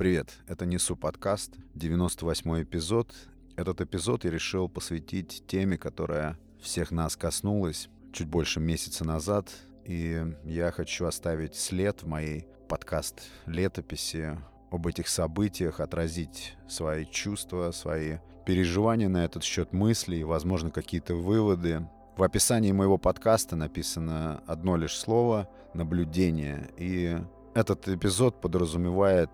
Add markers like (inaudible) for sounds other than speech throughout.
Привет, это Несу подкаст, 98 эпизод. Этот эпизод я решил посвятить теме, которая всех нас коснулась чуть больше месяца назад. И я хочу оставить след в моей подкаст-летописи об этих событиях, отразить свои чувства, свои переживания на этот счет мысли и, возможно, какие-то выводы. В описании моего подкаста написано одно лишь слово «наблюдение». И этот эпизод подразумевает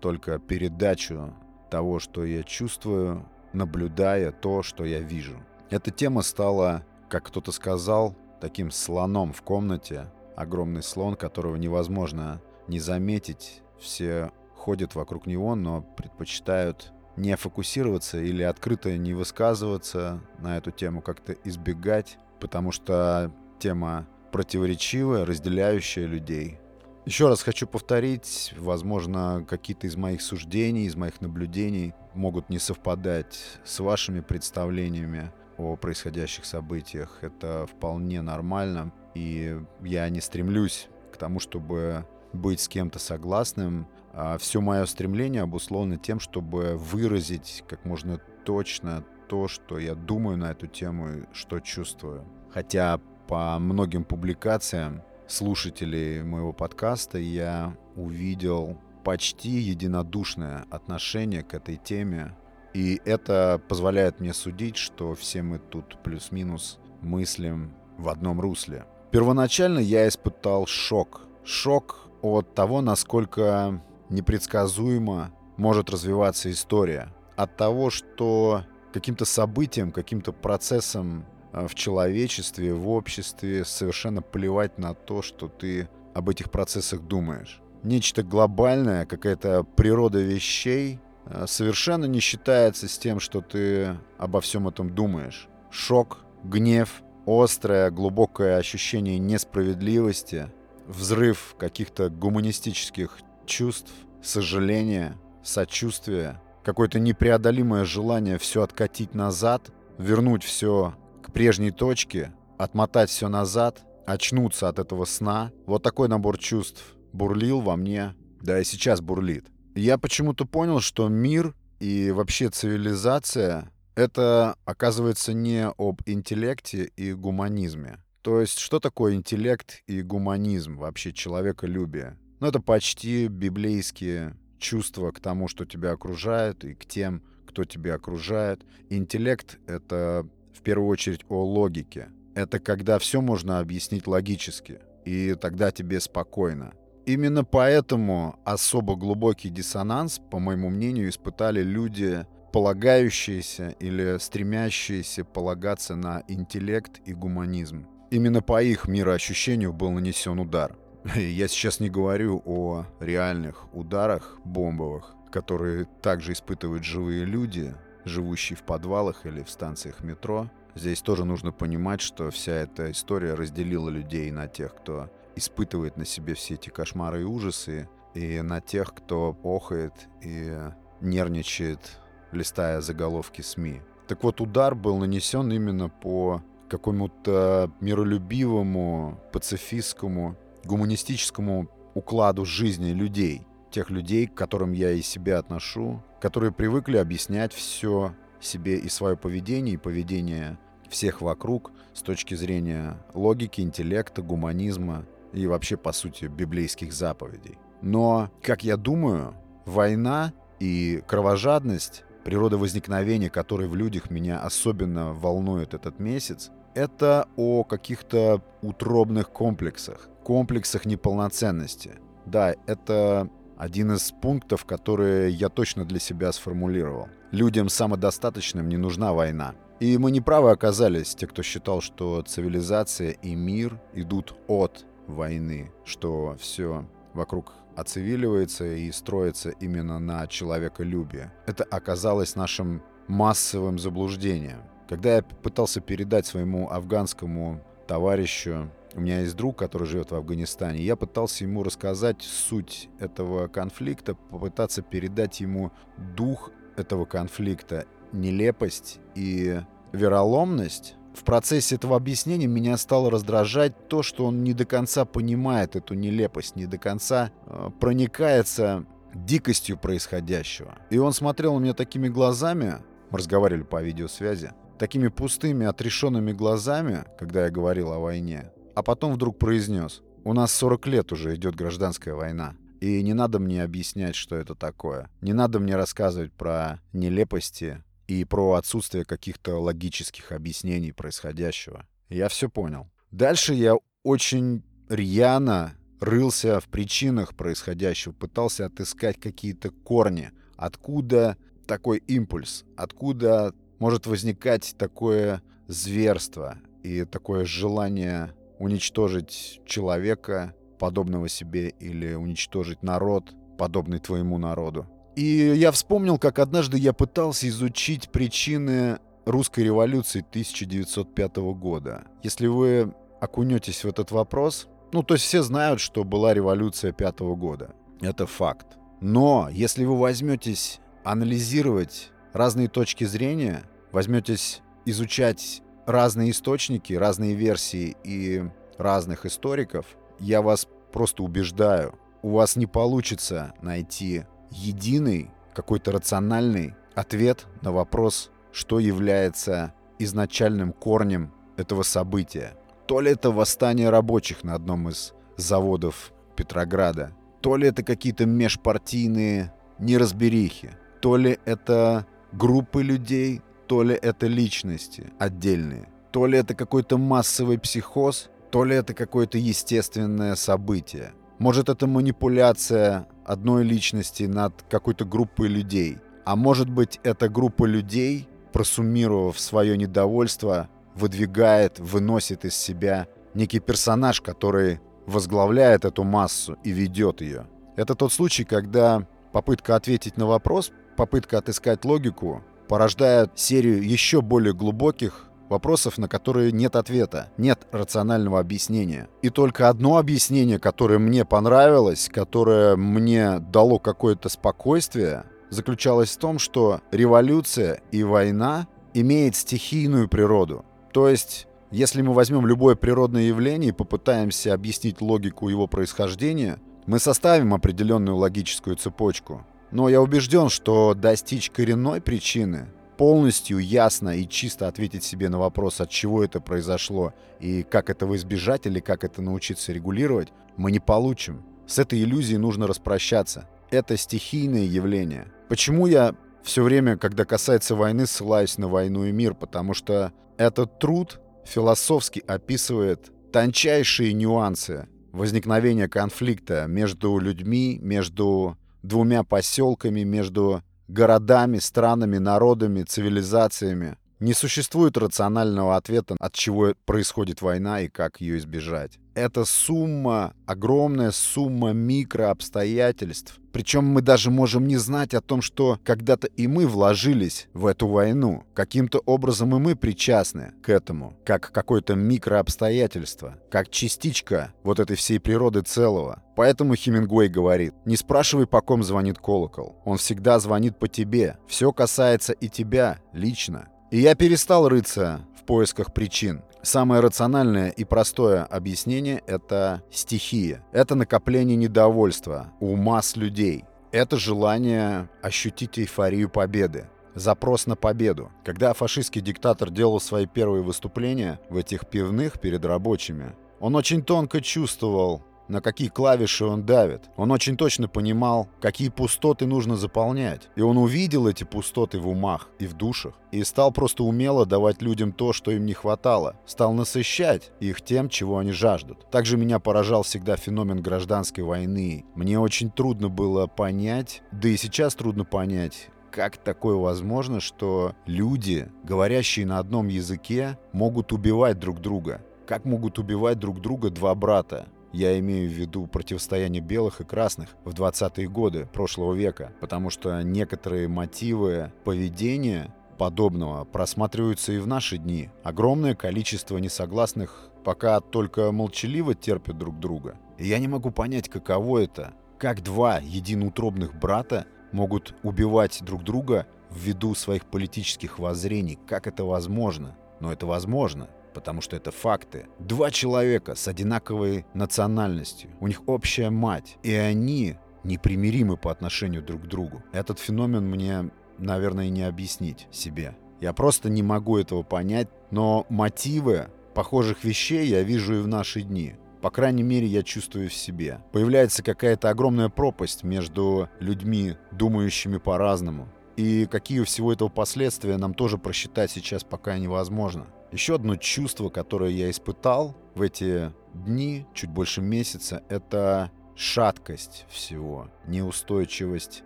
только передачу того, что я чувствую, наблюдая то, что я вижу. Эта тема стала, как кто-то сказал, таким слоном в комнате. Огромный слон, которого невозможно не заметить. Все ходят вокруг него, но предпочитают не фокусироваться или открыто не высказываться на эту тему, как-то избегать, потому что тема противоречивая, разделяющая людей. Еще раз хочу повторить, возможно, какие-то из моих суждений, из моих наблюдений могут не совпадать с вашими представлениями о происходящих событиях. Это вполне нормально, и я не стремлюсь к тому, чтобы быть с кем-то согласным. А все мое стремление обусловлено тем, чтобы выразить как можно точно то, что я думаю на эту тему что чувствую. Хотя по многим публикациям слушателей моего подкаста я увидел почти единодушное отношение к этой теме. И это позволяет мне судить, что все мы тут плюс-минус мыслим в одном русле. Первоначально я испытал шок. Шок от того, насколько непредсказуемо может развиваться история. От того, что каким-то событиям, каким-то процессом в человечестве, в обществе совершенно плевать на то, что ты об этих процессах думаешь. Нечто глобальное, какая-то природа вещей э, совершенно не считается с тем, что ты обо всем этом думаешь. Шок, гнев, острое, глубокое ощущение несправедливости, взрыв каких-то гуманистических чувств, сожаления, сочувствия, какое-то непреодолимое желание все откатить назад, вернуть все к прежней точке, отмотать все назад, очнуться от этого сна. Вот такой набор чувств бурлил во мне, да и сейчас бурлит. Я почему-то понял, что мир и вообще цивилизация — это, оказывается, не об интеллекте и гуманизме. То есть, что такое интеллект и гуманизм, вообще человеколюбие? Ну, это почти библейские чувства к тому, что тебя окружает, и к тем, кто тебя окружает. Интеллект — это в первую очередь о логике. Это когда все можно объяснить логически, и тогда тебе спокойно. Именно поэтому особо глубокий диссонанс, по моему мнению, испытали люди, полагающиеся или стремящиеся полагаться на интеллект и гуманизм. Именно по их мироощущению был нанесен удар. (laughs) Я сейчас не говорю о реальных ударах бомбовых, которые также испытывают живые люди, живущие в подвалах или в станциях метро. Здесь тоже нужно понимать, что вся эта история разделила людей на тех, кто испытывает на себе все эти кошмары и ужасы, и на тех, кто охает и нервничает, листая заголовки СМИ. Так вот, удар был нанесен именно по какому-то миролюбивому, пацифистскому гуманистическому укладу жизни людей, тех людей, к которым я и себя отношу, которые привыкли объяснять все себе и свое поведение, и поведение всех вокруг с точки зрения логики, интеллекта, гуманизма и вообще, по сути, библейских заповедей. Но, как я думаю, война и кровожадность, природа возникновения, которой в людях меня особенно волнует этот месяц, это о каких-то утробных комплексах, комплексах неполноценности. Да, это один из пунктов, которые я точно для себя сформулировал. Людям самодостаточным не нужна война. И мы не правы оказались, те, кто считал, что цивилизация и мир идут от войны, что все вокруг оцивиливается и строится именно на человеколюбие. Это оказалось нашим массовым заблуждением. Когда я пытался передать своему афганскому товарищу, у меня есть друг, который живет в Афганистане, я пытался ему рассказать суть этого конфликта, попытаться передать ему дух этого конфликта, нелепость и вероломность. В процессе этого объяснения меня стало раздражать то, что он не до конца понимает эту нелепость, не до конца э, проникается дикостью происходящего. И он смотрел на меня такими глазами, мы разговаривали по видеосвязи, такими пустыми, отрешенными глазами, когда я говорил о войне, а потом вдруг произнес, у нас 40 лет уже идет гражданская война. И не надо мне объяснять, что это такое. Не надо мне рассказывать про нелепости и про отсутствие каких-то логических объяснений происходящего. Я все понял. Дальше я очень рьяно рылся в причинах происходящего, пытался отыскать какие-то корни, откуда такой импульс, откуда может возникать такое зверство и такое желание уничтожить человека, подобного себе, или уничтожить народ, подобный твоему народу. И я вспомнил, как однажды я пытался изучить причины русской революции 1905 года. Если вы окунетесь в этот вопрос, ну, то есть все знают, что была революция пятого года. Это факт. Но если вы возьметесь анализировать разные точки зрения, возьметесь изучать разные источники, разные версии и разных историков, я вас просто убеждаю, у вас не получится найти единый, какой-то рациональный ответ на вопрос, что является изначальным корнем этого события. То ли это восстание рабочих на одном из заводов Петрограда, то ли это какие-то межпартийные неразберихи, то ли это группы людей, то ли это личности отдельные, то ли это какой-то массовый психоз, то ли это какое-то естественное событие. Может, это манипуляция одной личности над какой-то группой людей. А может быть, эта группа людей, просуммировав свое недовольство, выдвигает, выносит из себя некий персонаж, который возглавляет эту массу и ведет ее. Это тот случай, когда попытка ответить на вопрос, попытка отыскать логику порождает серию еще более глубоких вопросов, на которые нет ответа, нет рационального объяснения. И только одно объяснение, которое мне понравилось, которое мне дало какое-то спокойствие, заключалось в том, что революция и война имеет стихийную природу. То есть, если мы возьмем любое природное явление и попытаемся объяснить логику его происхождения, мы составим определенную логическую цепочку. Но я убежден, что достичь коренной причины полностью ясно и чисто ответить себе на вопрос, от чего это произошло и как этого избежать или как это научиться регулировать, мы не получим. С этой иллюзией нужно распрощаться. Это стихийное явление. Почему я все время, когда касается войны, ссылаюсь на войну и мир? Потому что этот труд философски описывает тончайшие нюансы возникновения конфликта между людьми, между двумя поселками, между городами, странами, народами, цивилизациями. Не существует рационального ответа, от чего происходит война и как ее избежать. Это сумма, огромная сумма микрообстоятельств. Причем мы даже можем не знать о том, что когда-то и мы вложились в эту войну. Каким-то образом и мы причастны к этому, как какое-то микрообстоятельство, как частичка вот этой всей природы целого. Поэтому Хемингуэй говорит, не спрашивай, по ком звонит колокол. Он всегда звонит по тебе. Все касается и тебя лично. И я перестал рыться в поисках причин. Самое рациональное и простое объяснение — это стихия. Это накопление недовольства у масс людей. Это желание ощутить эйфорию победы. Запрос на победу. Когда фашистский диктатор делал свои первые выступления в этих пивных перед рабочими, он очень тонко чувствовал на какие клавиши он давит. Он очень точно понимал, какие пустоты нужно заполнять. И он увидел эти пустоты в умах и в душах. И стал просто умело давать людям то, что им не хватало. Стал насыщать их тем, чего они жаждут. Также меня поражал всегда феномен гражданской войны. Мне очень трудно было понять, да и сейчас трудно понять, как такое возможно, что люди, говорящие на одном языке, могут убивать друг друга? Как могут убивать друг друга два брата? Я имею в виду противостояние белых и красных в 20-е годы прошлого века, потому что некоторые мотивы поведения подобного просматриваются и в наши дни. Огромное количество несогласных пока только молчаливо терпят друг друга. И я не могу понять, каково это, как два единоутробных брата могут убивать друг друга ввиду своих политических воззрений. Как это возможно? Но это возможно потому что это факты. Два человека с одинаковой национальностью, у них общая мать, и они непримиримы по отношению друг к другу. Этот феномен мне, наверное, не объяснить себе. Я просто не могу этого понять, но мотивы похожих вещей я вижу и в наши дни. По крайней мере, я чувствую в себе. Появляется какая-то огромная пропасть между людьми, думающими по-разному. И какие у всего этого последствия нам тоже просчитать сейчас пока невозможно. Еще одно чувство, которое я испытал в эти дни, чуть больше месяца, это шаткость всего, неустойчивость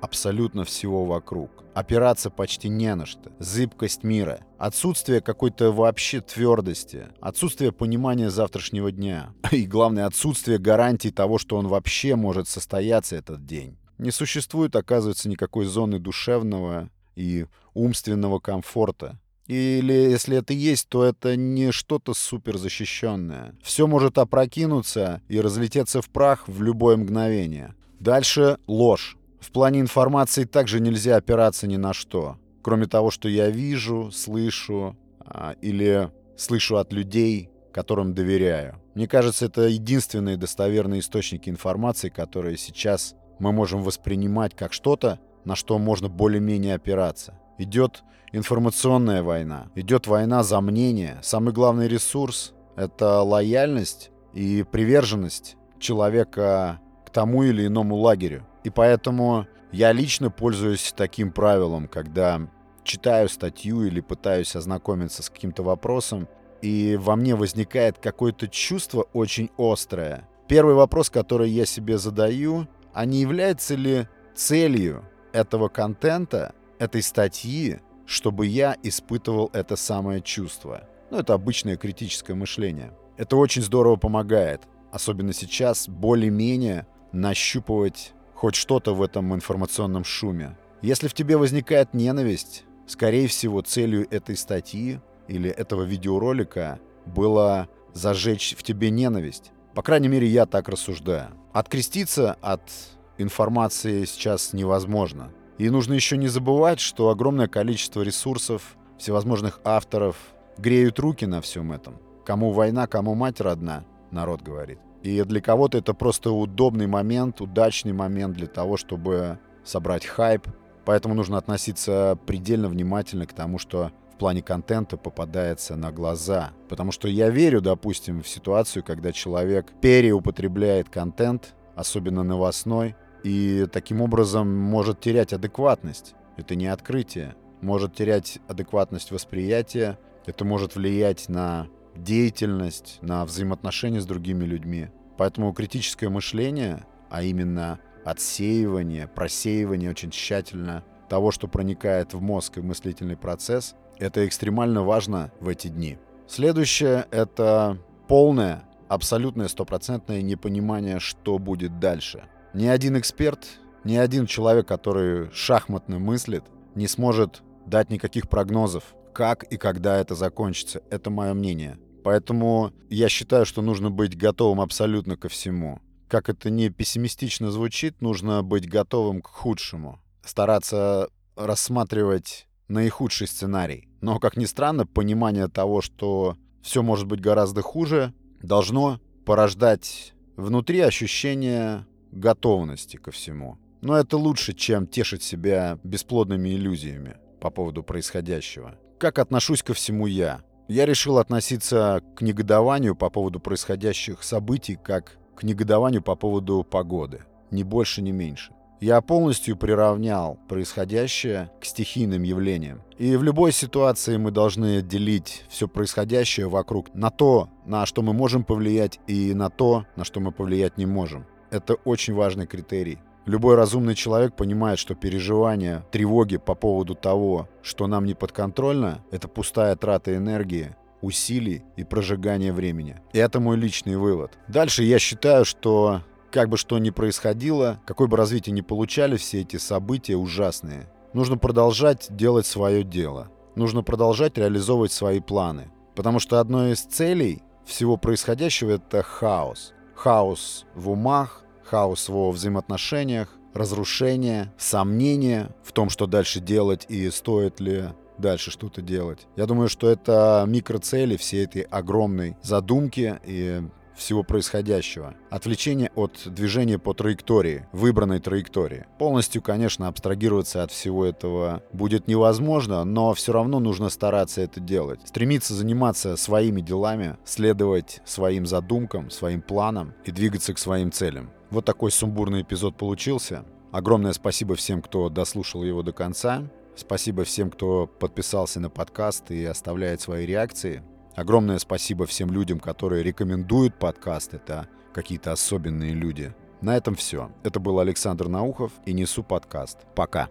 абсолютно всего вокруг. Опираться почти не на что. Зыбкость мира. Отсутствие какой-то вообще твердости. Отсутствие понимания завтрашнего дня. И главное, отсутствие гарантии того, что он вообще может состояться этот день. Не существует, оказывается, никакой зоны душевного и умственного комфорта. Или если это есть, то это не что-то суперзащищенное. Все может опрокинуться и разлететься в прах в любое мгновение. Дальше ложь. В плане информации также нельзя опираться ни на что. Кроме того, что я вижу, слышу а, или слышу от людей, которым доверяю. Мне кажется, это единственные достоверные источники информации, которые сейчас мы можем воспринимать как что-то, на что можно более-менее опираться. Идет информационная война, идет война за мнение. Самый главный ресурс — это лояльность и приверженность человека к тому или иному лагерю. И поэтому я лично пользуюсь таким правилом, когда читаю статью или пытаюсь ознакомиться с каким-то вопросом, и во мне возникает какое-то чувство очень острое. Первый вопрос, который я себе задаю, а не является ли целью этого контента, этой статьи, чтобы я испытывал это самое чувство? Ну, это обычное критическое мышление. Это очень здорово помогает, особенно сейчас, более-менее нащупывать хоть что-то в этом информационном шуме. Если в тебе возникает ненависть, скорее всего, целью этой статьи или этого видеоролика было зажечь в тебе ненависть. По крайней мере, я так рассуждаю. Откреститься от информации сейчас невозможно. И нужно еще не забывать, что огромное количество ресурсов, всевозможных авторов греют руки на всем этом. Кому война, кому мать родна, народ говорит. И для кого-то это просто удобный момент, удачный момент для того, чтобы собрать хайп. Поэтому нужно относиться предельно внимательно к тому, что в плане контента попадается на глаза. Потому что я верю, допустим, в ситуацию, когда человек переупотребляет контент, особенно новостной, и таким образом может терять адекватность. Это не открытие. Может терять адекватность восприятия, это может влиять на деятельность, на взаимоотношения с другими людьми. Поэтому критическое мышление, а именно отсеивание, просеивание очень тщательно того, что проникает в мозг и в мыслительный процесс, это экстремально важно в эти дни. Следующее — это полное, абсолютное, стопроцентное непонимание, что будет дальше. Ни один эксперт, ни один человек, который шахматно мыслит, не сможет дать никаких прогнозов, как и когда это закончится. Это мое мнение. Поэтому я считаю, что нужно быть готовым абсолютно ко всему. Как это не пессимистично звучит, нужно быть готовым к худшему. Стараться рассматривать наихудший сценарий. Но, как ни странно, понимание того, что все может быть гораздо хуже, должно порождать внутри ощущение готовности ко всему. Но это лучше, чем тешить себя бесплодными иллюзиями по поводу происходящего. Как отношусь ко всему я? Я решил относиться к негодованию по поводу происходящих событий как к негодованию по поводу погоды. Ни больше, ни меньше. Я полностью приравнял происходящее к стихийным явлениям. И в любой ситуации мы должны делить все происходящее вокруг на то, на что мы можем повлиять, и на то, на что мы повлиять не можем. Это очень важный критерий. Любой разумный человек понимает, что переживания, тревоги по поводу того, что нам не подконтрольно, это пустая трата энергии, усилий и прожигание времени. И это мой личный вывод. Дальше я считаю, что как бы что ни происходило, какое бы развитие ни получали все эти события ужасные, нужно продолжать делать свое дело. Нужно продолжать реализовывать свои планы. Потому что одной из целей всего происходящего это хаос. Хаос в умах, хаос во взаимоотношениях, разрушение, сомнения в том, что дальше делать и стоит ли дальше что-то делать. Я думаю, что это микроцели всей этой огромной задумки, и всего происходящего. Отвлечение от движения по траектории, выбранной траектории. Полностью, конечно, абстрагироваться от всего этого будет невозможно, но все равно нужно стараться это делать. Стремиться заниматься своими делами, следовать своим задумкам, своим планам и двигаться к своим целям. Вот такой сумбурный эпизод получился. Огромное спасибо всем, кто дослушал его до конца. Спасибо всем, кто подписался на подкаст и оставляет свои реакции. Огромное спасибо всем людям, которые рекомендуют подкаст. Это какие-то особенные люди. На этом все. Это был Александр Наухов и Несу подкаст. Пока.